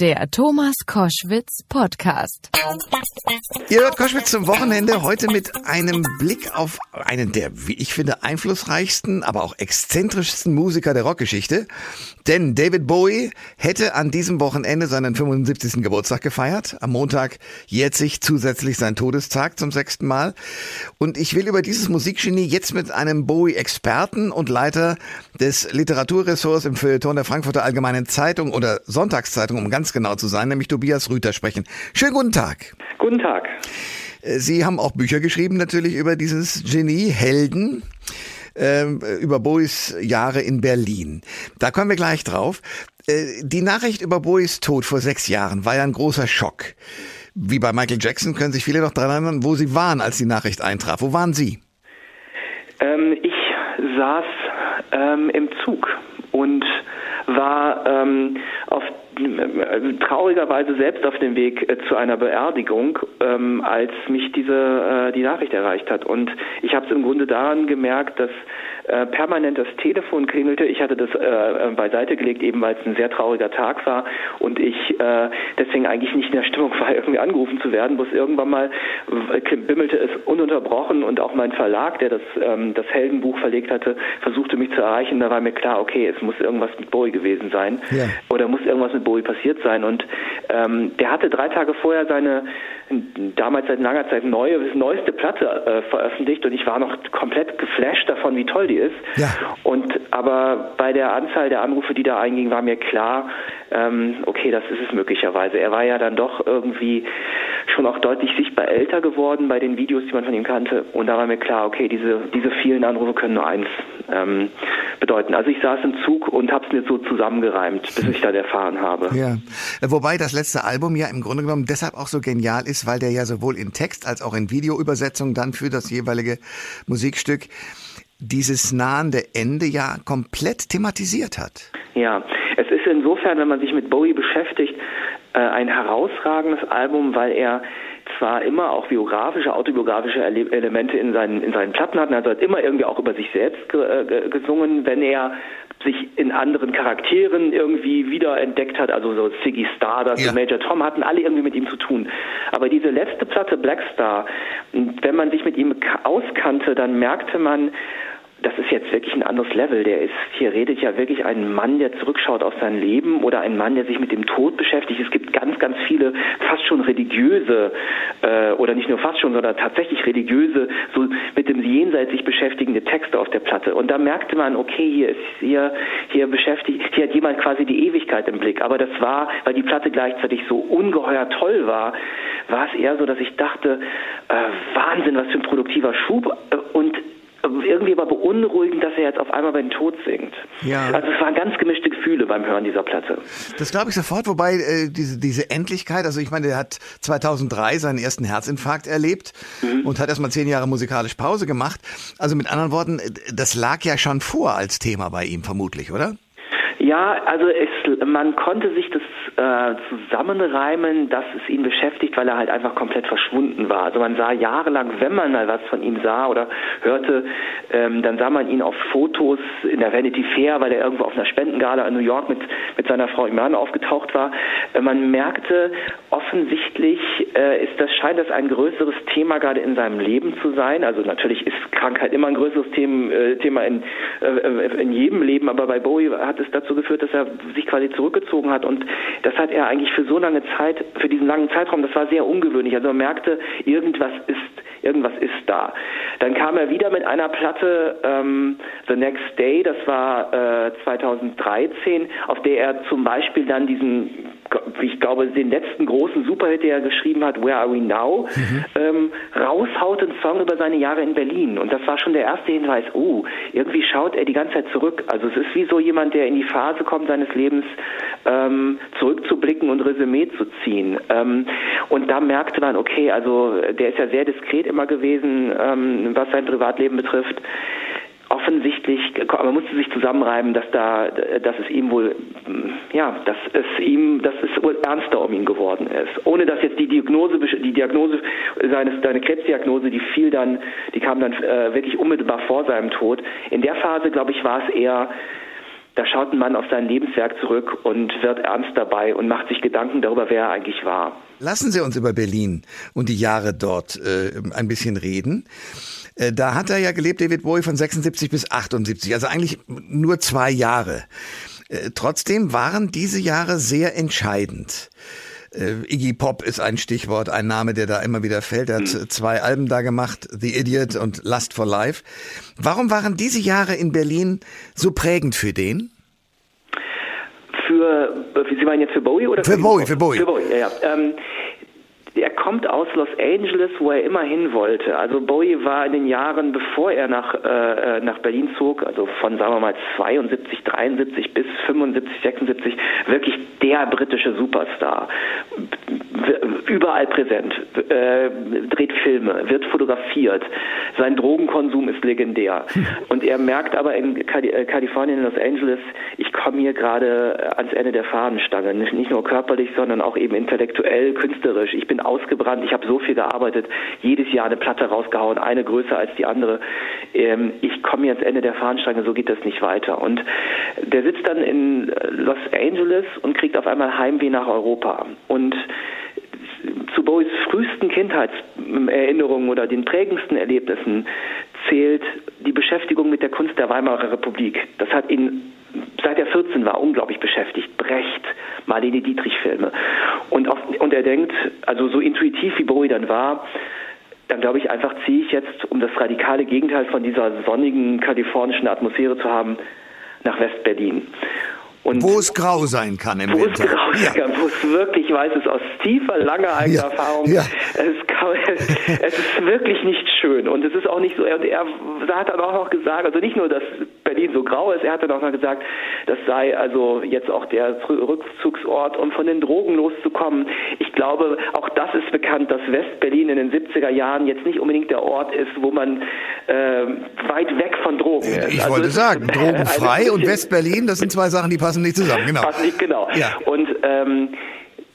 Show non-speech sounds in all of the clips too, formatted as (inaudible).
Der Thomas Koschwitz Podcast. Ihr hört Koschwitz zum Wochenende heute mit einem Blick auf einen der, wie ich finde, einflussreichsten, aber auch exzentrischsten Musiker der Rockgeschichte. Denn David Bowie hätte an diesem Wochenende seinen 75. Geburtstag gefeiert. Am Montag jährt sich zusätzlich sein Todestag zum sechsten Mal. Und ich will über dieses Musikgenie jetzt mit einem Bowie-Experten und Leiter des Literaturressorts im Feuilleton der Frankfurter Allgemeinen Zeitung oder Sonntagszeitung, um ganz genau zu sein, nämlich Tobias Rüther sprechen. Schönen guten Tag. Guten Tag. Sie haben auch Bücher geschrieben natürlich über dieses Genie, Helden ähm, über Bowies Jahre in Berlin. Da kommen wir gleich drauf. Äh, die Nachricht über Bowies Tod vor sechs Jahren war ja ein großer Schock. Wie bei Michael Jackson können sich viele noch daran erinnern, wo Sie waren, als die Nachricht eintraf. Wo waren Sie? Ähm, ich saß ähm, im Zug und war ähm, traurigerweise selbst auf dem Weg äh, zu einer Beerdigung, ähm, als mich diese äh, die Nachricht erreicht hat. Und ich habe es im Grunde daran gemerkt, dass äh, permanent das Telefon klingelte. Ich hatte das äh, beiseite gelegt, eben weil es ein sehr trauriger Tag war und ich äh, deswegen eigentlich nicht in der Stimmung war, (laughs) irgendwie angerufen zu werden. Bloß irgendwann mal bimmelte es ununterbrochen und auch mein Verlag, der das, ähm, das Heldenbuch verlegt hatte, versuchte mich zu erreichen. Da war mir klar, okay, es muss irgendwas mit Bowie gewesen sein ja. oder muss irgendwas mit Bowie passiert sein. Und ähm, der hatte drei Tage vorher seine damals seit langer Zeit neue, neueste Platte äh, veröffentlicht und ich war noch komplett geflasht davon, wie toll die ist. Ja. Und aber bei der Anzahl der Anrufe, die da eingingen, war mir klar, ähm, okay, das ist es möglicherweise. Er war ja dann doch irgendwie schon auch deutlich sichtbar älter geworden bei den Videos, die man von ihm kannte. Und da war mir klar, okay, diese, diese vielen Anrufe können nur eins ähm, bedeuten. Also ich saß im Zug und habe es mir so zusammengereimt, bis ich das erfahren habe. Ja, wobei das letzte Album ja im Grunde genommen deshalb auch so genial ist, weil der ja sowohl in Text als auch in Videoübersetzung dann für das jeweilige Musikstück dieses nahende Ende ja komplett thematisiert hat. Ja, es ist insofern, wenn man sich mit Bowie beschäftigt, äh, ein herausragendes Album, weil er zwar immer auch biografische, autobiografische Elemente in seinen, in seinen Platten hat, also hat immer irgendwie auch über sich selbst äh, gesungen, wenn er sich in anderen Charakteren irgendwie wiederentdeckt hat, also so Ziggy Stardust ja. und Major Tom hatten alle irgendwie mit ihm zu tun. Aber diese letzte Platte Blackstar, wenn man sich mit ihm auskannte, dann merkte man, das ist jetzt wirklich ein anderes Level. Der ist, hier redet ja wirklich ein Mann, der zurückschaut auf sein Leben oder ein Mann, der sich mit dem Tod beschäftigt. Es gibt ganz, ganz viele fast schon religiöse äh, oder nicht nur fast schon, sondern tatsächlich religiöse, so mit dem Jenseits sich beschäftigende Texte auf der Platte. Und da merkte man, okay, hier ist hier hier beschäftigt, hier hat jemand quasi die Ewigkeit im Blick. Aber das war, weil die Platte gleichzeitig so ungeheuer toll war, war es eher so, dass ich dachte, äh, Wahnsinn, was für ein produktiver Schub äh, und irgendwie aber beunruhigend, dass er jetzt auf einmal bei den Tod singt. Ja. Also es waren ganz gemischte Gefühle beim Hören dieser Platte. Das glaube ich sofort, wobei äh, diese, diese Endlichkeit, also ich meine, er hat 2003 seinen ersten Herzinfarkt erlebt mhm. und hat erstmal zehn Jahre musikalisch Pause gemacht. Also mit anderen Worten, das lag ja schon vor als Thema bei ihm vermutlich, oder? Ja, also es, man konnte sich das äh, zusammenreimen, dass es ihn beschäftigt, weil er halt einfach komplett verschwunden war. Also man sah jahrelang, wenn man mal was von ihm sah oder hörte, ähm, dann sah man ihn auf Fotos in der Vanity Fair, weil er irgendwo auf einer Spendengala in New York mit, mit seiner Frau Iman aufgetaucht war. Äh, man merkte, offensichtlich äh, ist das, scheint das ein größeres Thema gerade in seinem Leben zu sein. Also natürlich ist Krankheit immer ein größeres Thema, äh, Thema in, äh, in jedem Leben, aber bei Bowie hat es dazu geführt, dass er sich quasi zurückgezogen hat und das hat er eigentlich für so lange Zeit, für diesen langen Zeitraum, das war sehr ungewöhnlich. Also man merkte, irgendwas ist, irgendwas ist da. Dann kam er wieder mit einer Platte ähm, The Next Day, das war äh, 2013, auf der er zum Beispiel dann diesen ich glaube, den letzten großen Superhit, der er geschrieben hat, Where Are We Now, mhm. ähm, raushaut einen Song über seine Jahre in Berlin. Und das war schon der erste Hinweis, oh, irgendwie schaut er die ganze Zeit zurück. Also es ist wie so jemand, der in die Phase kommt seines Lebens, ähm, zurückzublicken und Resümee zu ziehen. Ähm, und da merkte man, okay, also der ist ja sehr diskret immer gewesen, ähm, was sein Privatleben betrifft offensichtlich, man musste sich zusammenreiben, dass da, dass es ihm wohl, ja, dass es ihm, dass es wohl ernster um ihn geworden ist. Ohne dass jetzt die Diagnose, die Diagnose seines, seine Krebsdiagnose, die fiel dann, die kam dann äh, wirklich unmittelbar vor seinem Tod. In der Phase, glaube ich, war es eher da schaut ein Mann auf sein Lebenswerk zurück und wird ernst dabei und macht sich Gedanken darüber, wer er eigentlich war. Lassen Sie uns über Berlin und die Jahre dort äh, ein bisschen reden. Äh, da hat er ja gelebt, David Bowie, von 76 bis 78, also eigentlich nur zwei Jahre. Äh, trotzdem waren diese Jahre sehr entscheidend. Äh, Iggy Pop ist ein Stichwort, ein Name, der da immer wieder fällt. Er hat hm. zwei Alben da gemacht, The Idiot und Lust for Life. Warum waren diese Jahre in Berlin so prägend für den? Für, Sie meinen jetzt für Bowie oder für, für Bowie? Für Bowie. Für Bowie, ja. ja. Ähm, er kommt aus Los Angeles, wo er immer hin wollte. Also Bowie war in den Jahren, bevor er nach, äh, äh nach Berlin zog, also von, sagen wir mal, 72, 73 bis 75, 76, wirklich der britische Superstar. Überall präsent, äh, dreht Filme, wird fotografiert. Sein Drogenkonsum ist legendär. Und er merkt aber in äh, Kalifornien, in Los Angeles, ich komme hier gerade ans Ende der Fahnenstange. Nicht nur körperlich, sondern auch eben intellektuell, künstlerisch. Ich bin ausgebrannt, ich habe so viel gearbeitet, jedes Jahr eine Platte rausgehauen, eine größer als die andere. Ähm, ich komme jetzt Ende der Fahnenstange, so geht das nicht weiter. Und der sitzt dann in Los Angeles und kriegt auf einmal Heimweh nach Europa. Und zu Bowies frühesten Kindheitserinnerungen oder den prägendsten Erlebnissen zählt die Beschäftigung mit der Kunst der Weimarer Republik. Das hat ihn seit er 14 war unglaublich beschäftigt. Brecht, Marlene Dietrich-Filme. Und, und er denkt, also so intuitiv wie Bowie dann war, dann glaube ich einfach, ziehe ich jetzt, um das radikale Gegenteil von dieser sonnigen kalifornischen Atmosphäre zu haben, nach West-Berlin. Und wo es grau sein kann im wo Winter. Es grau sein kann, wo es wirklich weiß es aus tiefer, langer eigener ja. Erfahrung. Ja. Es, kann, (laughs) es, ist wirklich nicht schön. Und es ist auch nicht so, und er hat dann auch noch gesagt, also nicht nur, dass Berlin so grau ist, er hat dann auch noch gesagt, das sei also jetzt auch der Rückzugsort, um von den Drogen loszukommen. Ich glaube, auch das ist bekannt, dass West-Berlin in den 70er Jahren jetzt nicht unbedingt der Ort ist, wo man äh, weit weg von Drogen ist. Ich also wollte sagen, drogenfrei und West-Berlin, das sind zwei Sachen, die passen nicht zusammen. Genau. Passen nicht, genau. Ja. Und ähm,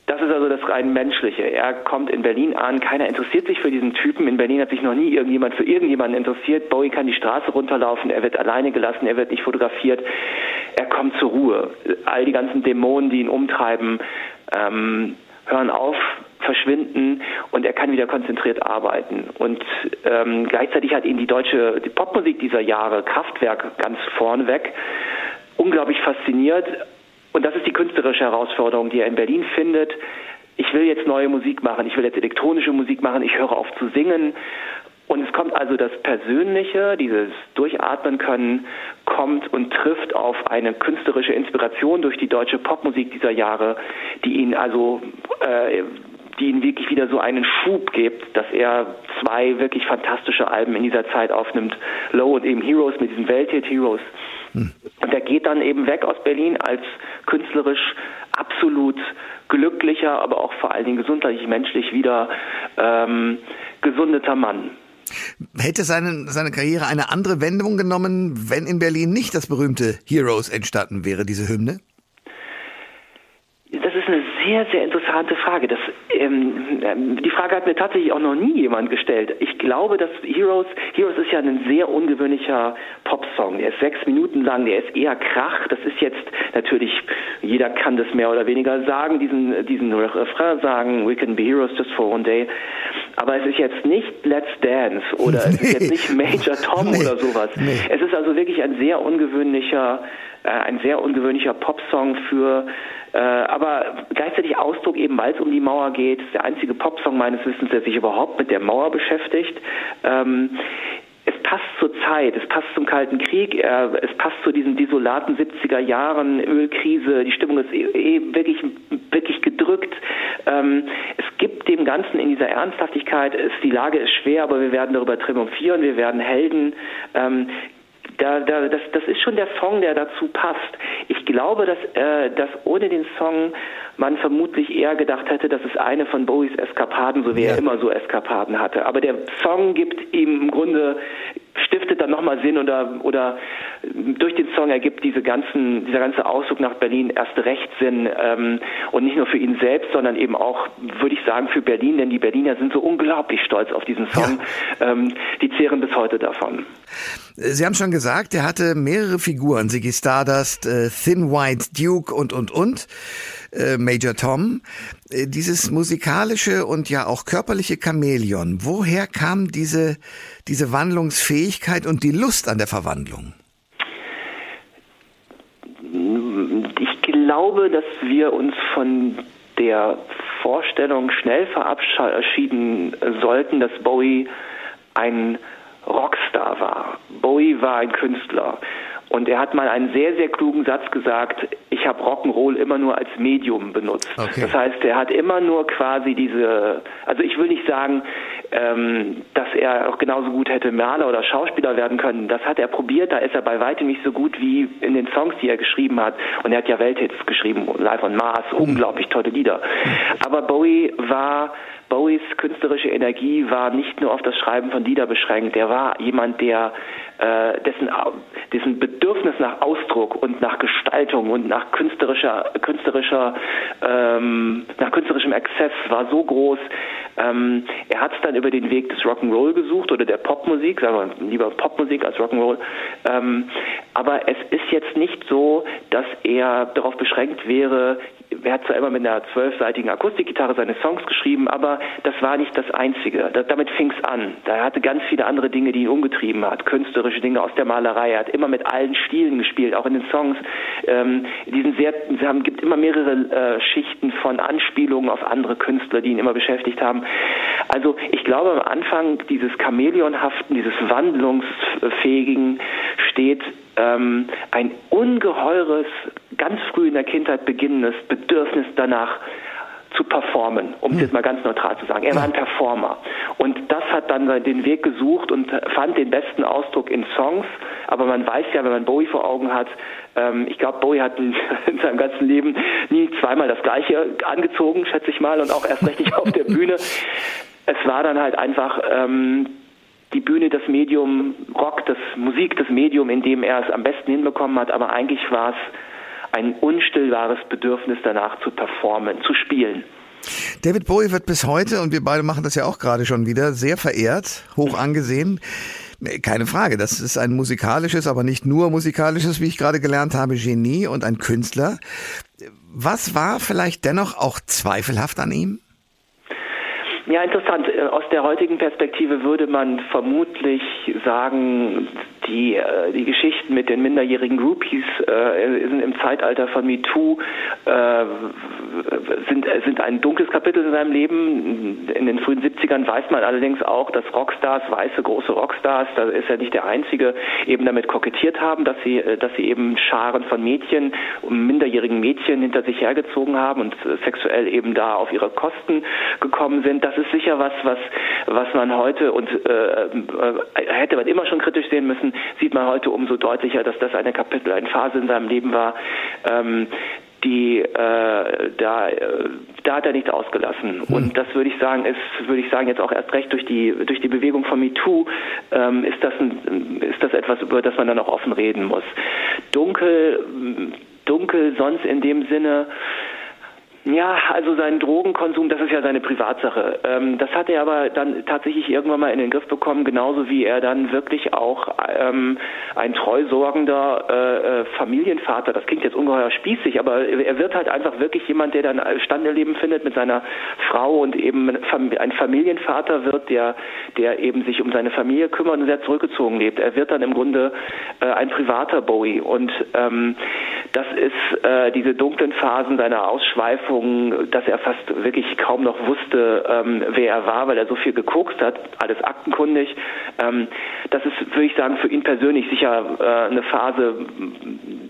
das ist also das rein menschliche. Er kommt in Berlin an, keiner interessiert sich für diesen Typen. In Berlin hat sich noch nie irgendjemand für irgendjemanden interessiert. Bowie kann die Straße runterlaufen, er wird alleine gelassen, er wird nicht fotografiert. Er kommt zur Ruhe. All die ganzen Dämonen, die ihn umtreiben, ähm, hören auf, verschwinden und er kann wieder konzentriert arbeiten. Und ähm, gleichzeitig hat ihn die deutsche die Popmusik dieser Jahre, Kraftwerk ganz vorneweg, unglaublich fasziniert. Und das ist die künstlerische Herausforderung, die er in Berlin findet. Ich will jetzt neue Musik machen, ich will jetzt elektronische Musik machen, ich höre auf zu singen. Und es kommt also das Persönliche, dieses Durchatmen können, kommt und trifft auf eine künstlerische Inspiration durch die deutsche Popmusik dieser Jahre, die ihn also äh, die ihn wirklich wieder so einen Schub gibt, dass er zwei wirklich fantastische Alben in dieser Zeit aufnimmt. Low und eben Heroes mit diesen Welthit Heroes. Hm. Und er geht dann eben weg aus Berlin als künstlerisch absolut glücklicher, aber auch vor allen Dingen gesundheitlich, menschlich wieder ähm, gesundeter Mann. Hätte seine, seine Karriere eine andere Wendung genommen, wenn in Berlin nicht das berühmte Heroes entstanden wäre, diese Hymne? Sehr, sehr interessante Frage. Das, ähm, die Frage hat mir tatsächlich auch noch nie jemand gestellt. Ich glaube, dass Heroes, Heroes ist ja ein sehr ungewöhnlicher Popsong. Der ist sechs Minuten lang, der ist eher Krach. Das ist jetzt natürlich, jeder kann das mehr oder weniger sagen, diesen, diesen Refrain sagen, we can be heroes just for one day. Aber es ist jetzt nicht Let's Dance oder nee. es ist jetzt (laughs) nicht Major Tom nee. oder sowas. Nee. Es ist also wirklich ein sehr ungewöhnlicher, äh, ein sehr ungewöhnlicher Popsong für äh, aber gleichzeitig Ausdruck eben, weil es um die Mauer geht, ist der einzige Popsong meines Wissens, der sich überhaupt mit der Mauer beschäftigt. Ähm, es passt zur Zeit, es passt zum Kalten Krieg, es passt zu diesen desolaten 70er Jahren, Ölkrise, die Stimmung ist eh, eh wirklich, wirklich gedrückt. Ähm, es gibt dem Ganzen in dieser Ernsthaftigkeit, es, die Lage ist schwer, aber wir werden darüber triumphieren, wir werden Helden. Ähm, da, da, das, das ist schon der Song, der dazu passt. Ich glaube, dass, äh, dass ohne den Song man vermutlich eher gedacht hätte, das ist eine von Bowies Eskapaden, so wie ja. er immer so Eskapaden hatte. Aber der Song gibt ihm im Grunde stiftet dann nochmal Sinn oder, oder durch den Song ergibt diese ganzen, dieser ganze Ausflug nach Berlin erst recht Sinn ähm, und nicht nur für ihn selbst, sondern eben auch, würde ich sagen, für Berlin, denn die Berliner sind so unglaublich stolz auf diesen Song. Ja. Ähm, die zehren bis heute davon. Sie haben schon gesagt, er hatte mehrere Figuren, Ziggy Stardust, äh, Thin White Duke und, und, und, äh, Major Tom. Äh, dieses musikalische und ja auch körperliche Chamäleon, woher kam diese, diese Wandlungsfähigkeit und die Lust an der Verwandlung? Ich glaube, dass wir uns von der Vorstellung schnell verabschieden sollten, dass Bowie ein Rockstar war. Bowie war ein Künstler. Und er hat mal einen sehr, sehr klugen Satz gesagt, ich habe Rock'n'Roll immer nur als Medium benutzt. Okay. Das heißt, er hat immer nur quasi diese, also ich will nicht sagen, ähm, dass er auch genauso gut hätte Maler oder Schauspieler werden können. Das hat er probiert, da ist er bei weitem nicht so gut wie in den Songs, die er geschrieben hat. Und er hat ja Welthits geschrieben, Live on Mars, unglaublich tolle Lieder. Aber Bowie war Bowies künstlerische Energie war nicht nur auf das Schreiben von Lieder beschränkt. Er war jemand, der äh, dessen, dessen Bedürfnis nach Ausdruck und nach Gestaltung und nach künstlerischer, künstlerischer, ähm, nach künstlerischem Exzess war so groß. Ähm, er hat es dann über den Weg des Rock'n'Roll gesucht oder der Popmusik, sagen wir lieber Popmusik als Rock'n'Roll. Ähm, aber es ist jetzt nicht so, dass er darauf beschränkt wäre, er hat zwar immer mit einer zwölfseitigen Akustikgitarre seine Songs geschrieben, aber das war nicht das Einzige. Da, damit fing es an. Da hatte ganz viele andere Dinge, die ihn umgetrieben hat. Künstlerische Dinge aus der Malerei. Er hat immer mit allen Stilen gespielt, auch in den Songs. Ähm, diesen sehr, es haben, gibt immer mehrere äh, Schichten von Anspielungen auf andere Künstler, die ihn immer beschäftigt haben. Also ich glaube, am Anfang dieses Chamäleonhaften, dieses Wandlungsfähigen steht ähm, ein ungeheures, ganz früh in der Kindheit beginnendes Bedürfnis danach, zu performen, um es jetzt mal ganz neutral zu sagen. Er war ein Performer. Und das hat dann den Weg gesucht und fand den besten Ausdruck in Songs. Aber man weiß ja, wenn man Bowie vor Augen hat, ähm, ich glaube, Bowie hat in, (laughs) in, seinem ganzen Leben nie zweimal das Gleiche angezogen, schätze ich mal, und auch erst richtig auf der Bühne. Es war dann halt einfach ähm, die Bühne das Medium Rock, das Musik das Medium, in dem er es am besten hinbekommen hat, aber eigentlich war es ein unstillbares Bedürfnis danach zu performen, zu spielen. David Bowie wird bis heute, und wir beide machen das ja auch gerade schon wieder, sehr verehrt, hoch angesehen. Keine Frage, das ist ein musikalisches, aber nicht nur musikalisches, wie ich gerade gelernt habe, Genie und ein Künstler. Was war vielleicht dennoch auch zweifelhaft an ihm? Ja, interessant. Äh, aus der heutigen Perspektive würde man vermutlich sagen, die, äh, die Geschichten mit den minderjährigen Groupies äh, sind im Zeitalter von MeToo äh, sind, sind ein dunkles Kapitel in seinem Leben. In den frühen 70ern weiß man allerdings auch, dass Rockstars, weiße große Rockstars, da ist er nicht der Einzige, eben damit kokettiert haben, dass sie, äh, dass sie eben Scharen von Mädchen, minderjährigen Mädchen hinter sich hergezogen haben und sexuell eben da auf ihre Kosten gekommen sind. Das ist sicher was, was, was man heute und äh, äh hätte man immer schon kritisch sehen müssen, sieht man heute umso deutlicher, dass das eine Kapitel, eine Phase in seinem Leben war, ähm, die äh, da äh, da hat er nichts ausgelassen hm. und das würde ich sagen ist würde ich sagen jetzt auch erst recht durch die durch die Bewegung von MeToo ähm, ist das ein, ist das etwas über das man dann auch offen reden muss dunkel dunkel sonst in dem Sinne ja, also sein Drogenkonsum, das ist ja seine Privatsache. Ähm, das hat er aber dann tatsächlich irgendwann mal in den Griff bekommen, genauso wie er dann wirklich auch ähm, ein treusorgender äh, äh, Familienvater, das klingt jetzt ungeheuer spießig, aber er wird halt einfach wirklich jemand, der dann Standeleben findet mit seiner Frau und eben ein Familienvater wird, der, der eben sich um seine Familie kümmert und sehr zurückgezogen lebt. Er wird dann im Grunde äh, ein privater Bowie und ähm, das ist äh, diese dunklen Phasen seiner Ausschweifung Prüfungen, dass er fast wirklich kaum noch wusste, ähm, wer er war, weil er so viel gekokst hat, alles aktenkundig. Ähm, das ist, würde ich sagen, für ihn persönlich sicher äh, eine Phase,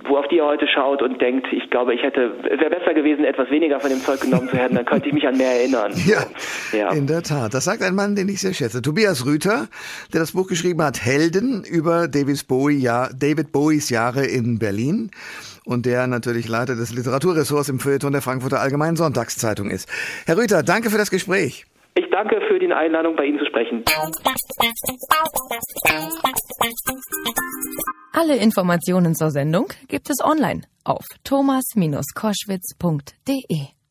wo auf die er heute schaut und denkt, ich glaube, ich hätte, es wäre besser gewesen, etwas weniger von dem Zeug genommen zu haben, dann könnte ich mich an mehr erinnern. (laughs) Ja, ja, in der Tat. Das sagt ein Mann, den ich sehr schätze. Tobias Rüther, der das Buch geschrieben hat, Helden über David, Bowie, ja, David Bowies Jahre in Berlin und der natürlich Leiter des Literaturressorts im Feuilleton der Frankfurter Allgemeinen Sonntagszeitung ist. Herr Rüther, danke für das Gespräch. Ich danke für die Einladung, bei Ihnen zu sprechen. Alle Informationen zur Sendung gibt es online auf thomas-koschwitz.de.